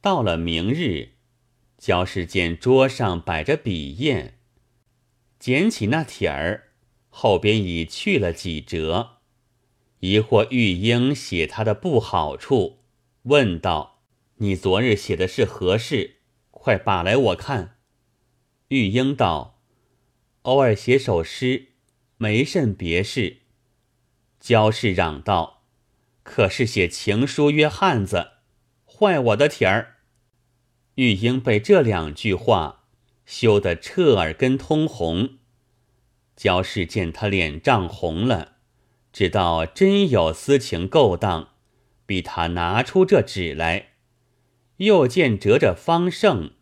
到了明日，焦氏见桌上摆着笔砚，捡起那帖儿，后边已去了几折，疑惑玉英写他的不好处，问道：“你昨日写的是何事？快把来我看。”玉英道：“偶尔写首诗，没甚别事。”焦氏嚷道：“可是写情书约汉子，坏我的体儿。”玉英被这两句话羞得彻耳根通红。焦氏见他脸涨红了，知道真有私情勾当，逼他拿出这纸来。又见折着方胜。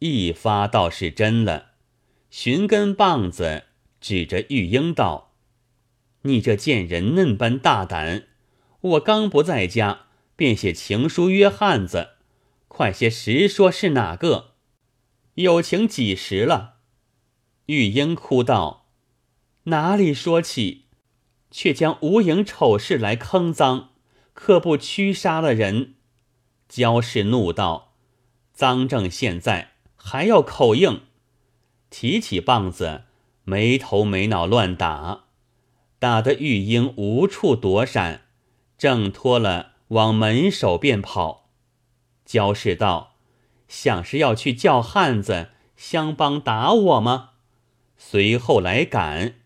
一发倒是真了，寻根棒子指着玉英道：“你这贱人嫩般大胆！我刚不在家，便写情书约汉子，快些实说是哪个？有情几时了？”玉英哭道：“哪里说起？却将无影丑事来坑赃，可不屈杀了人？”焦氏怒道：“赃证现在。”还要口硬，提起棒子，没头没脑乱打，打得玉英无处躲闪，挣脱了往门首便跑。焦氏道：“想是要去叫汉子相帮打我吗？”随后来赶，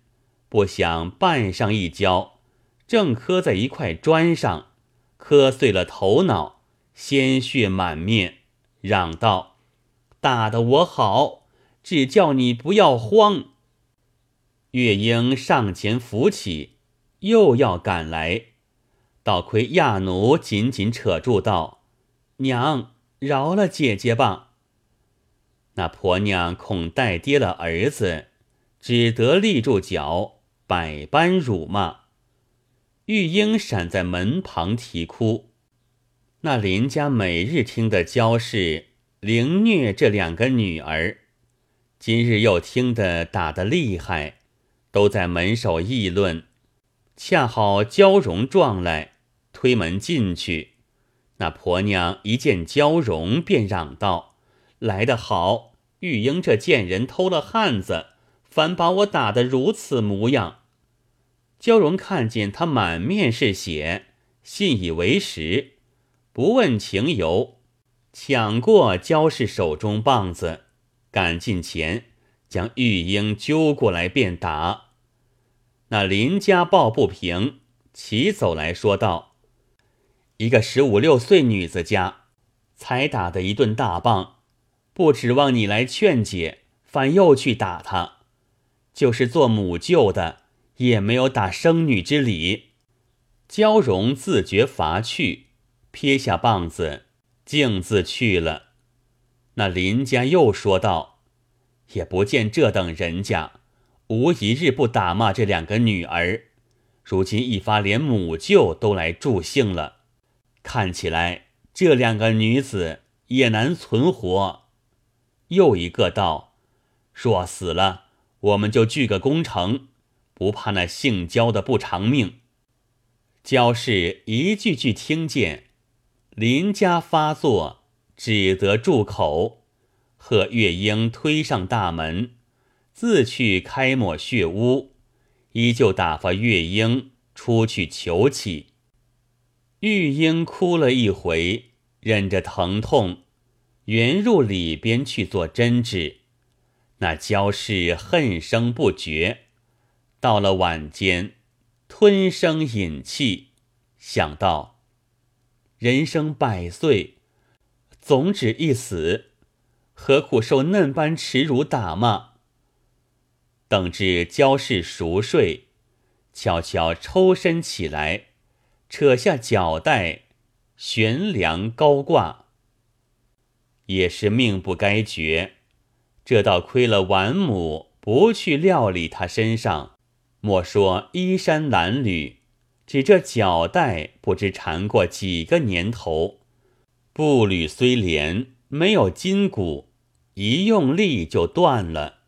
不想绊上一跤，正磕在一块砖上，磕碎了头脑，鲜血满面，嚷道。打得我好，只叫你不要慌。月英上前扶起，又要赶来，倒亏亚奴紧紧扯住道：“娘，饶了姐姐吧。”那婆娘恐带跌了儿子，只得立住脚，百般辱骂。玉英闪在门旁啼哭。那林家每日听的焦氏。凌虐这两个女儿，今日又听得打得厉害，都在门首议论。恰好焦荣撞来，推门进去。那婆娘一见焦荣，便嚷道：“来得好！玉英这贱人偷了汉子，反把我打得如此模样。”焦荣看见他满面是血，信以为实，不问情由。抢过焦氏手中棒子，赶近前将玉英揪过来便打。那林家抱不平，齐走来说道：“一个十五六岁女子家，才打的一顿大棒，不指望你来劝解，反又去打她。就是做母舅的，也没有打生女之理。”焦荣自觉乏趣，撇下棒子。径自去了。那林家又说道：“也不见这等人家，无一日不打骂这两个女儿。如今一发连母舅都来助兴了，看起来这两个女子也难存活。”又一个道：“若死了，我们就聚个功成，不怕那姓焦的不偿命。”焦氏一句句听见。林家发作，只得住口。贺月英推上大门，自去开抹血污，依旧打发月英出去求起。玉英哭了一回，忍着疼痛，原入里边去做针织。那焦氏恨声不绝，到了晚间，吞声饮气，想到。人生百岁，总只一死，何苦受嫩般耻辱打骂？等至焦氏熟睡，悄悄抽身起来，扯下脚带，悬梁高挂。也是命不该绝，这倒亏了晚母不去料理他身上，莫说衣衫褴褛。只这脚带不知缠过几个年头，步履虽连，没有筋骨，一用力就断了。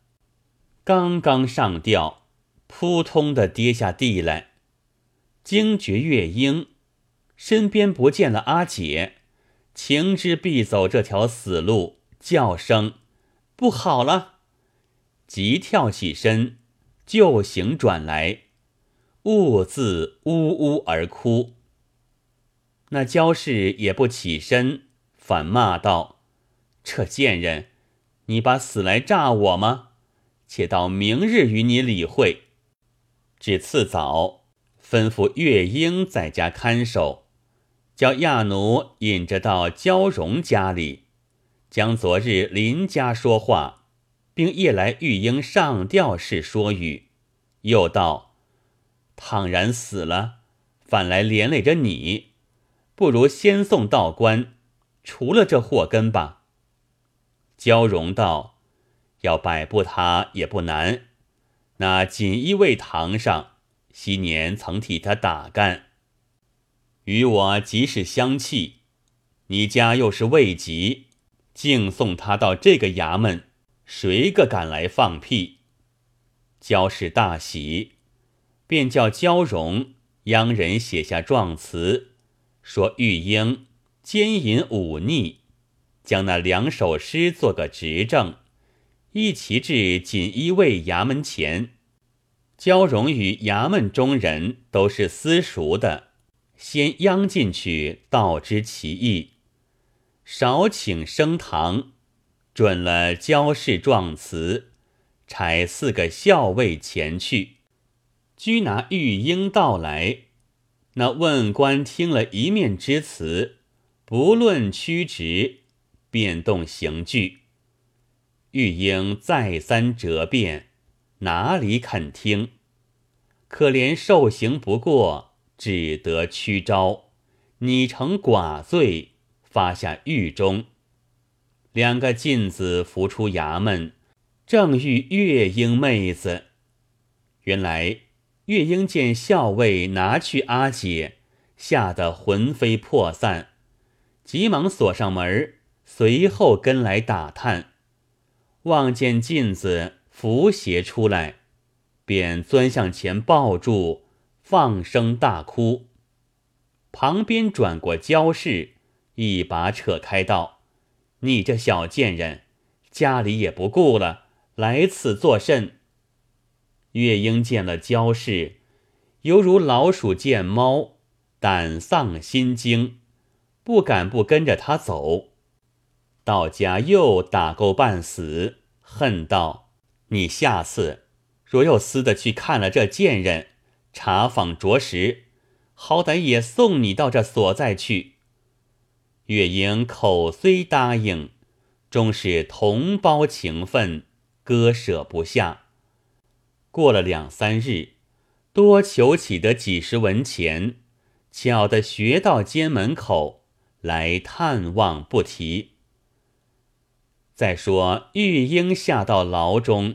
刚刚上吊，扑通的跌下地来。惊觉月英身边不见了阿姐，情知必走这条死路，叫声不好了，急跳起身，就行转来，兀自呜呜而哭。那焦氏也不起身，反骂道：“这贱人，你把死来诈我吗？且到明日与你理会。”至次早，吩咐月英在家看守，叫亚奴引着到焦荣家里，将昨日林家说话，并夜来玉英上吊式说语，又道：“倘然死了，反来连累着你。”不如先送道观，除了这祸根吧。焦荣道：“要摆布他也不难。那锦衣卫堂上，昔年曾替他打干，与我即是相契。你家又是未及，竟送他到这个衙门，谁个敢来放屁？”焦氏大喜，便叫焦荣央人写下状词。说玉英奸淫忤逆，将那两首诗做个执证，一齐至锦衣卫衙门前。交融与衙门中人都是私熟的，先央进去道知其意，少请升堂，准了焦氏状词，差四个校尉前去，拘拿玉英到来。那问官听了一面之词，不论曲直，便动刑具。玉英再三折辩，哪里肯听？可怜受刑不过，只得屈招，拟成寡罪，发下狱中。两个进子扶出衙门，正遇月英妹子。原来。月英见校尉拿去阿姐，吓得魂飞魄散，急忙锁上门，随后跟来打探，望见镜子扶鞋出来，便钻向前抱住，放声大哭。旁边转过焦氏，一把扯开道：“你这小贱人，家里也不顾了，来此作甚？”月英见了焦氏，犹如老鼠见猫，胆丧心惊，不敢不跟着他走。到家又打够半死，恨道：“你下次若又私的去看了这贱人，查访着实，好歹也送你到这所在去。”月英口虽答应，终是同胞情分，割舍不下。过了两三日，多求起得几十文钱，巧的学到监门口来探望，不提。再说玉英下到牢中，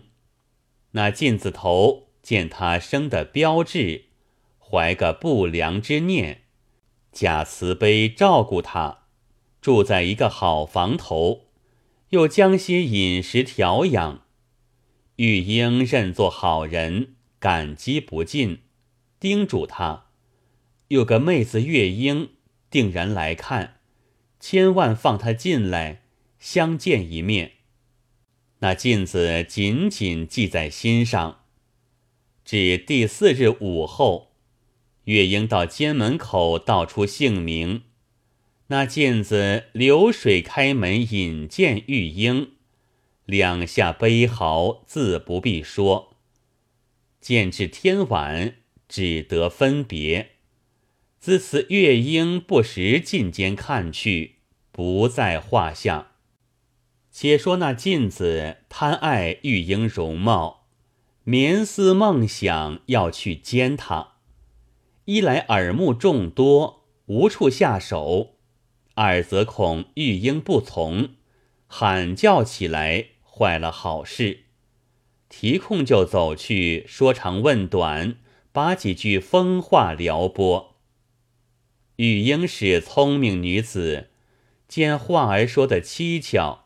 那镜子头见他生的标致，怀个不良之念，假慈悲照顾他，住在一个好房头，又将些饮食调养。玉英认作好人，感激不尽，叮嘱他：有个妹子月英定然来看，千万放她进来相见一面。那镜子紧紧记在心上。至第四日午后，月英到监门口道出姓名，那镜子流水开门引见玉英。两下悲嚎，自不必说。见至天晚，只得分别。自此，月英不时进监看去，不在话下。且说那晋子贪爱玉英容貌，眠思梦想要去奸她。一来耳目众多，无处下手；二则恐玉英不从，喊叫起来。坏了好事，提空就走去说长问短，把几句疯话撩拨。玉英是聪明女子，见话儿说的蹊跷，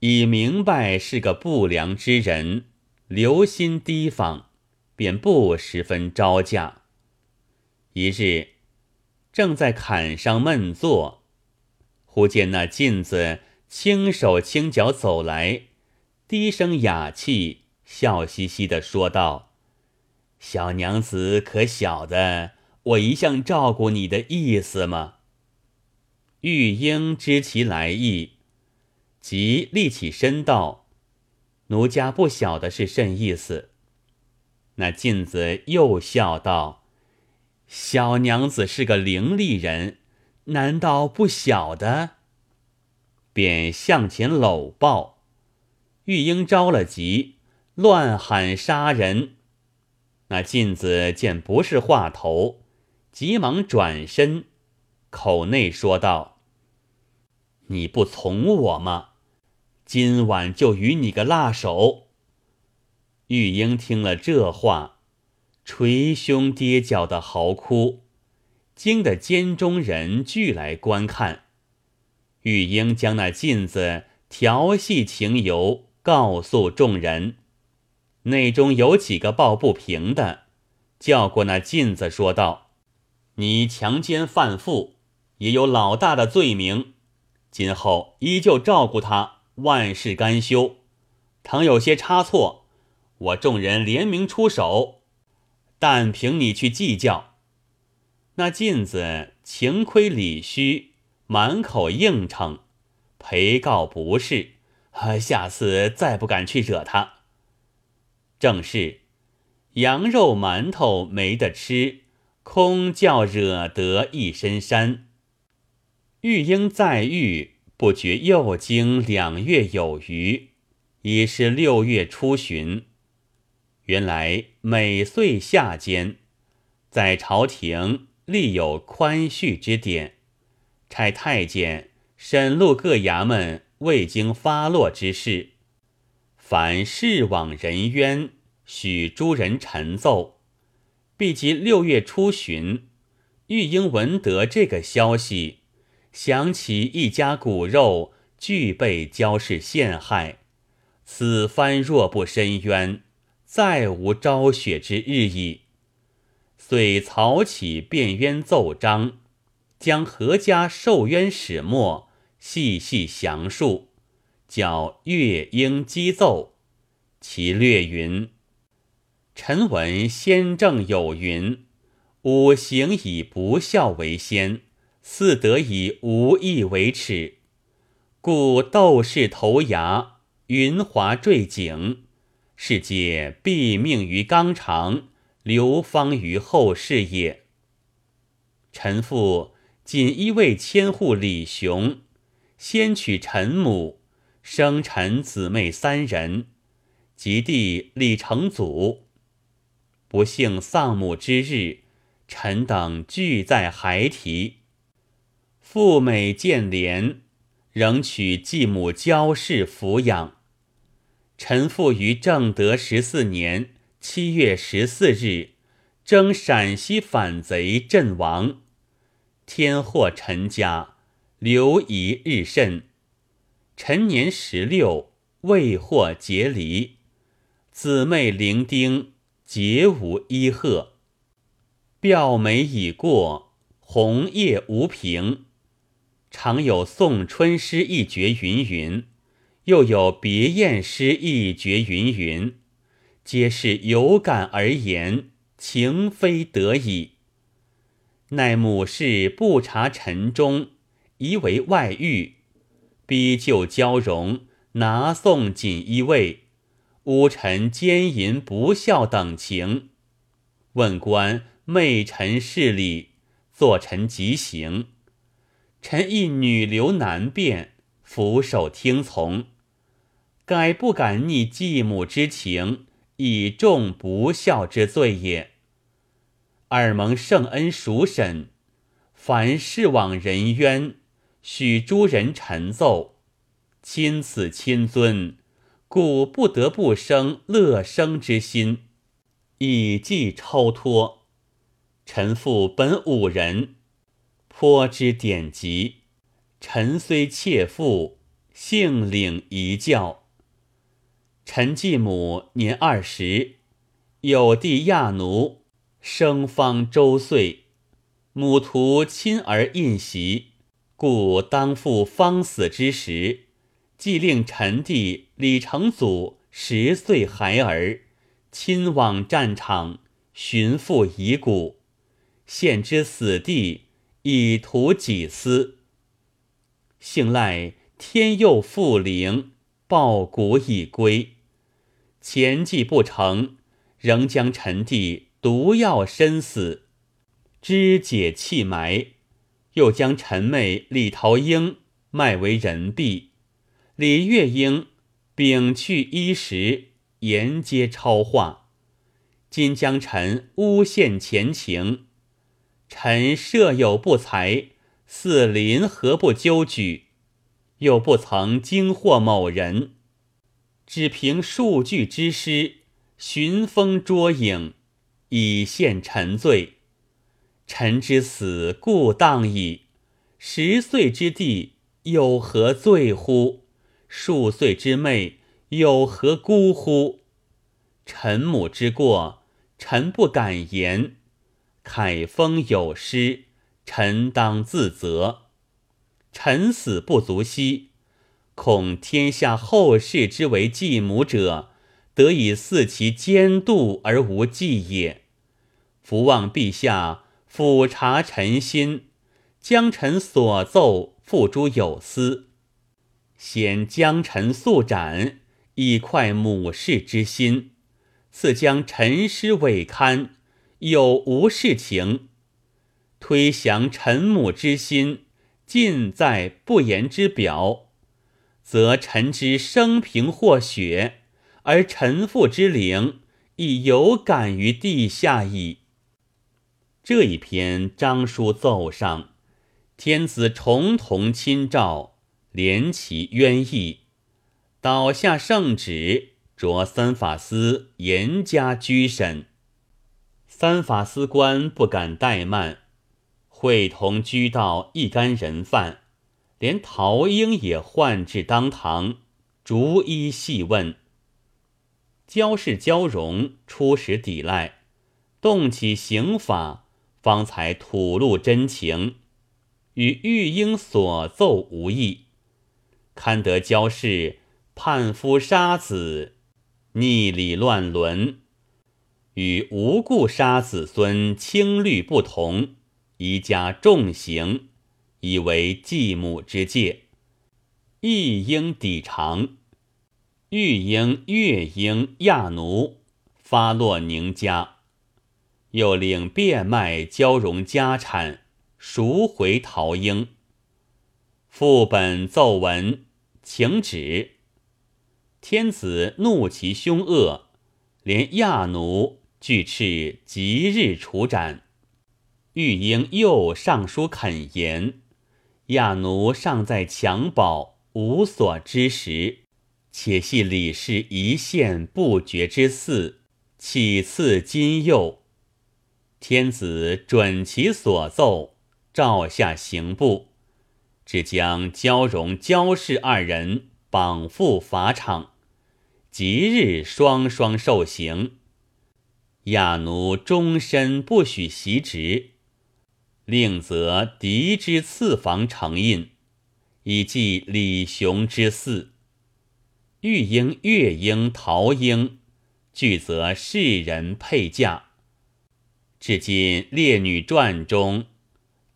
已明白是个不良之人，留心提防，便不十分招架。一日，正在坎上闷坐，忽见那镜子轻手轻脚走来，低声哑气，笑嘻嘻的说道：“小娘子可晓得我一向照顾你的意思吗？”玉英知其来意，即立起身道：“奴家不晓得是甚意思。”那镜子又笑道：“小娘子是个伶俐人，难道不晓得？”便向前搂抱，玉英着了急，乱喊杀人。那镜子见不是话头，急忙转身，口内说道：“你不从我吗？今晚就与你个辣手。”玉英听了这话，捶胸跌脚的嚎哭，惊得监中人俱来观看。玉英将那镜子调戏情由告诉众人，内中有几个抱不平的，叫过那镜子说道：“你强奸犯妇，也有老大的罪名，今后依旧照顾他，万事甘休。倘有些差错，我众人联名出手，但凭你去计较。”那镜子情亏理虚。满口应承，陪告不是，下次再不敢去惹他。正是羊肉馒头没得吃，空叫惹得一身膻。玉英在狱不觉又经两月有余，已是六月初旬。原来每岁夏间，在朝廷立有宽恤之典。差太监审录各衙门未经发落之事，凡事往人冤，许诸人陈奏。必及六月初旬，玉英闻得这个消息，想起一家骨肉俱被焦氏陷害，此番若不申冤，再无昭雪之日矣。遂草起辩冤奏章。将何家受冤始末细细详述，叫乐英击奏。其略云：臣闻先正有云，五行以不孝为先，似得以无意为耻。故斗士投崖，云华坠井，是皆毙命于纲常，流芳于后世也。臣父。锦衣卫千户李雄，先娶臣母，生臣姊妹三人，及弟李成祖。不幸丧母之日，臣等俱在孩提。父美见怜，仍娶继母焦氏抚养。臣父于正德十四年七月十四日，征陕西反贼阵亡。天祸陈家，流遗日甚。陈年十六，未获结离。姊妹伶仃，皆无一贺。表梅已过，红叶无凭。常有送春诗一绝云云，又有别宴诗一绝云云，皆是有感而言，情非得已。奈母氏不察臣中，疑为外遇，逼就交荣，拿送锦衣卫，诬臣奸淫不孝等情。问官媚臣事理，作臣急行。臣亦女流难辨，俯首听从。改不敢逆继母之情，以重不孝之罪也。尔蒙圣恩赎审，凡事往人冤，许诸人陈奏，亲此亲尊，故不得不生乐生之心，以寄超脱。臣父本武人，颇知典籍。臣虽妾妇，幸领一教。臣继母年二十，有弟亚奴。生方周岁，母徒亲儿印袭，故当赴方死之时，即令臣弟李成祖十岁孩儿亲往战场寻父遗骨，献之死地，以图己私。幸赖天佑复灵，抱骨已归。前计不成，仍将臣弟毒药身死，肢解弃埋。又将臣妹李桃英卖为人婢，李月英摒去衣食，沿街超化。今将臣诬陷前情，臣设有不才，似邻何不纠举？又不曾惊惑某人，只凭数句之诗，寻风捉影，以陷臣罪。臣之死故当矣，十岁之弟有何罪乎？数岁之妹有何辜乎？臣母之过，臣不敢言。凯风有失，臣当自责。臣死不足惜，恐天下后世之为继母者，得以嗣其奸妒而无继也。伏望陛下。俯察臣心，将臣所奏付诸有司，先将臣速斩，以快母事之心；次将臣师未刊，有无事情，推降臣母之心，尽在不言之表，则臣之生平或雪，而臣父之灵亦有感于地下矣。这一篇章书奏上，天子重同亲诏，连其冤意，倒下圣旨，着三法司严加拘审。三法司官不敢怠慢，会同居到一干人犯，连陶英也唤至当堂，逐一细问。焦氏、焦荣初时抵赖，动起刑法。方才吐露真情，与玉英所奏无异。堪得焦氏叛夫杀子，逆礼乱伦，与无故杀子孙轻律不同，宜加重刑，以为继母之戒，亦应抵偿。玉英、月英、亚奴发落宁家。又领变卖交融家产，赎回陶英。副本奏文，请旨。天子怒其凶恶，连亚奴俱斥即日处斩。玉英又上书恳言，亚奴尚在襁褓，无所知时，且系李氏一线不绝之嗣，岂赐今幼？天子准其所奏，诏下刑部，只将焦荣、焦氏二人绑赴法场，即日双双受刑。亚奴终身不许袭职，另则嫡之次房承印，以继李雄之嗣。玉英、月英、陶英，俱则世人配嫁。至今《列女传》中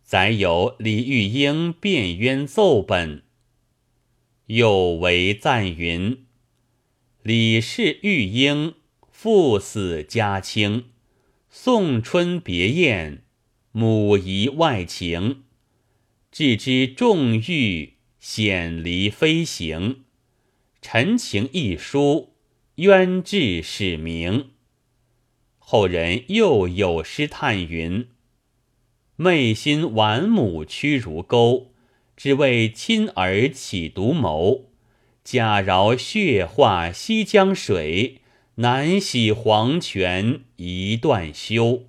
载有李玉英辩冤奏本，又为赞云：“李氏玉英父死家清，送春别宴，母仪外情，置之重欲，显离飞行。陈情一书，冤至始明。”后人又有诗叹云：“昧心纨母屈如钩，只为亲儿起独谋。假饶血化西江水，难洗黄泉一段休。”